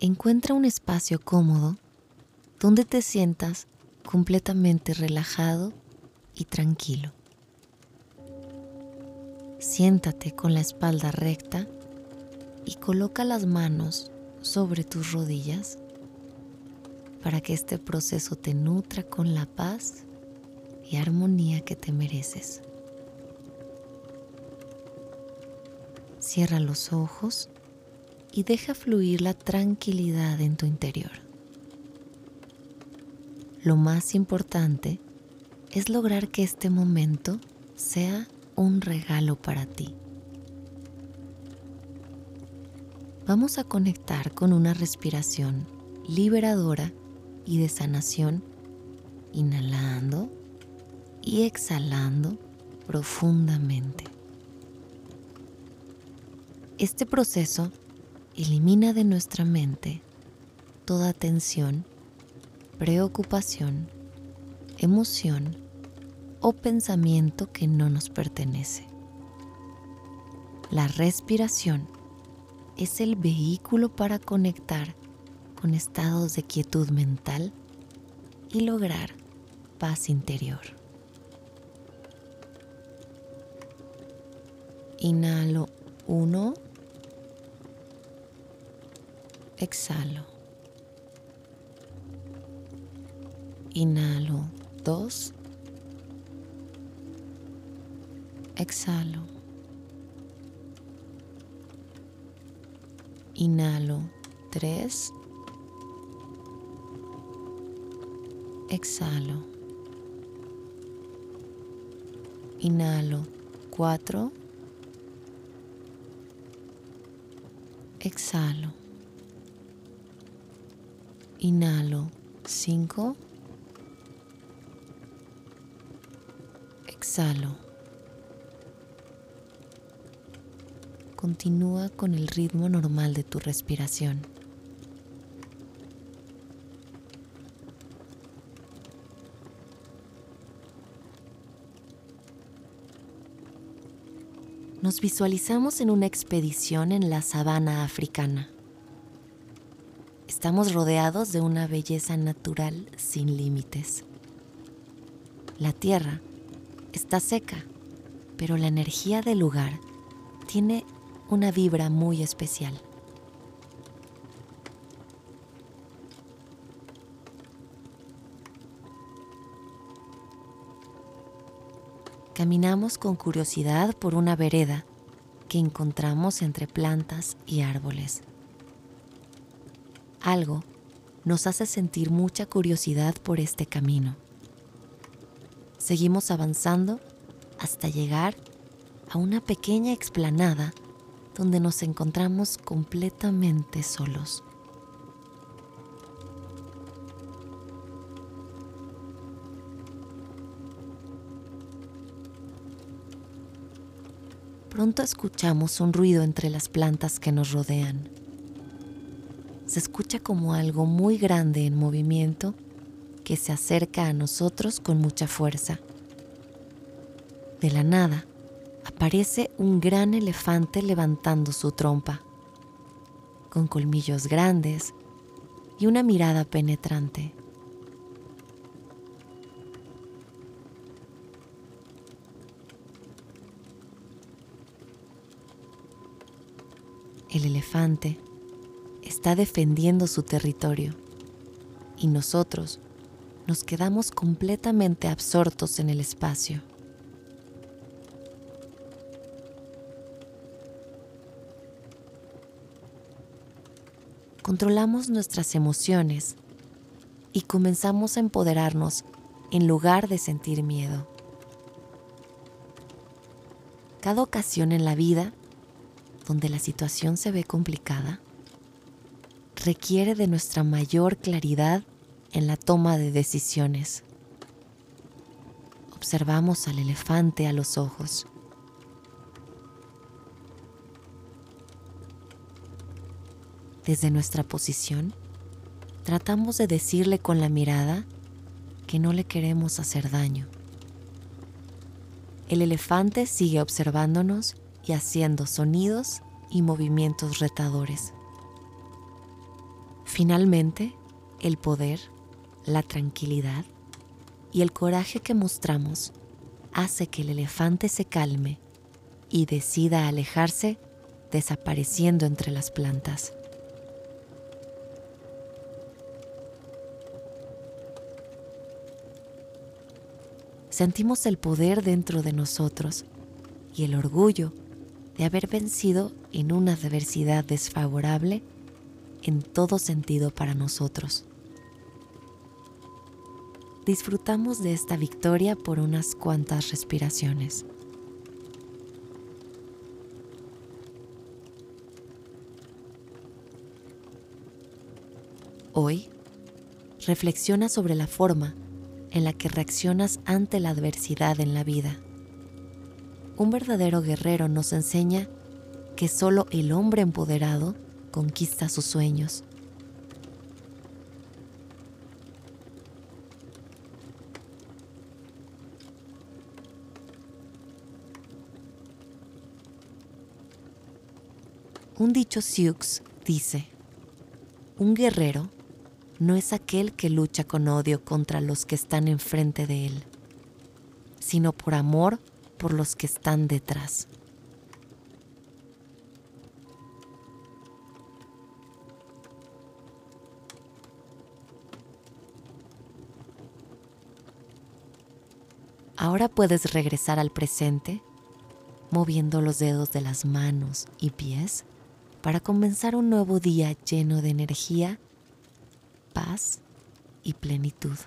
encuentra un espacio cómodo donde te sientas completamente relajado y tranquilo. Siéntate con la espalda recta y coloca las manos sobre tus rodillas para que este proceso te nutra con la paz y armonía que te mereces. Cierra los ojos y deja fluir la tranquilidad en tu interior. Lo más importante es lograr que este momento sea un regalo para ti. Vamos a conectar con una respiración liberadora y de sanación, inhalando y exhalando profundamente. Este proceso elimina de nuestra mente toda tensión, preocupación, emoción o pensamiento que no nos pertenece. La respiración es el vehículo para conectar con estados de quietud mental y lograr paz interior. Inhalo 1 exhalo. Inhalo dos. Exhalo. Inhalo tres. Exhalo. Inhalo cuatro. Exhalo. Inhalo 5. Exhalo. Continúa con el ritmo normal de tu respiración. Nos visualizamos en una expedición en la sabana africana. Estamos rodeados de una belleza natural sin límites. La tierra está seca, pero la energía del lugar tiene una vibra muy especial. Caminamos con curiosidad por una vereda que encontramos entre plantas y árboles algo nos hace sentir mucha curiosidad por este camino. Seguimos avanzando hasta llegar a una pequeña explanada donde nos encontramos completamente solos. Pronto escuchamos un ruido entre las plantas que nos rodean se escucha como algo muy grande en movimiento que se acerca a nosotros con mucha fuerza. De la nada, aparece un gran elefante levantando su trompa, con colmillos grandes y una mirada penetrante. El elefante está defendiendo su territorio y nosotros nos quedamos completamente absortos en el espacio. Controlamos nuestras emociones y comenzamos a empoderarnos en lugar de sentir miedo. Cada ocasión en la vida donde la situación se ve complicada, requiere de nuestra mayor claridad en la toma de decisiones. Observamos al elefante a los ojos. Desde nuestra posición, tratamos de decirle con la mirada que no le queremos hacer daño. El elefante sigue observándonos y haciendo sonidos y movimientos retadores. Finalmente, el poder, la tranquilidad y el coraje que mostramos hace que el elefante se calme y decida alejarse desapareciendo entre las plantas. Sentimos el poder dentro de nosotros y el orgullo de haber vencido en una adversidad desfavorable en todo sentido para nosotros. Disfrutamos de esta victoria por unas cuantas respiraciones. Hoy, reflexiona sobre la forma en la que reaccionas ante la adversidad en la vida. Un verdadero guerrero nos enseña que solo el hombre empoderado conquista sus sueños. Un dicho Sioux dice, un guerrero no es aquel que lucha con odio contra los que están enfrente de él, sino por amor por los que están detrás. Ahora puedes regresar al presente moviendo los dedos de las manos y pies para comenzar un nuevo día lleno de energía, paz y plenitud.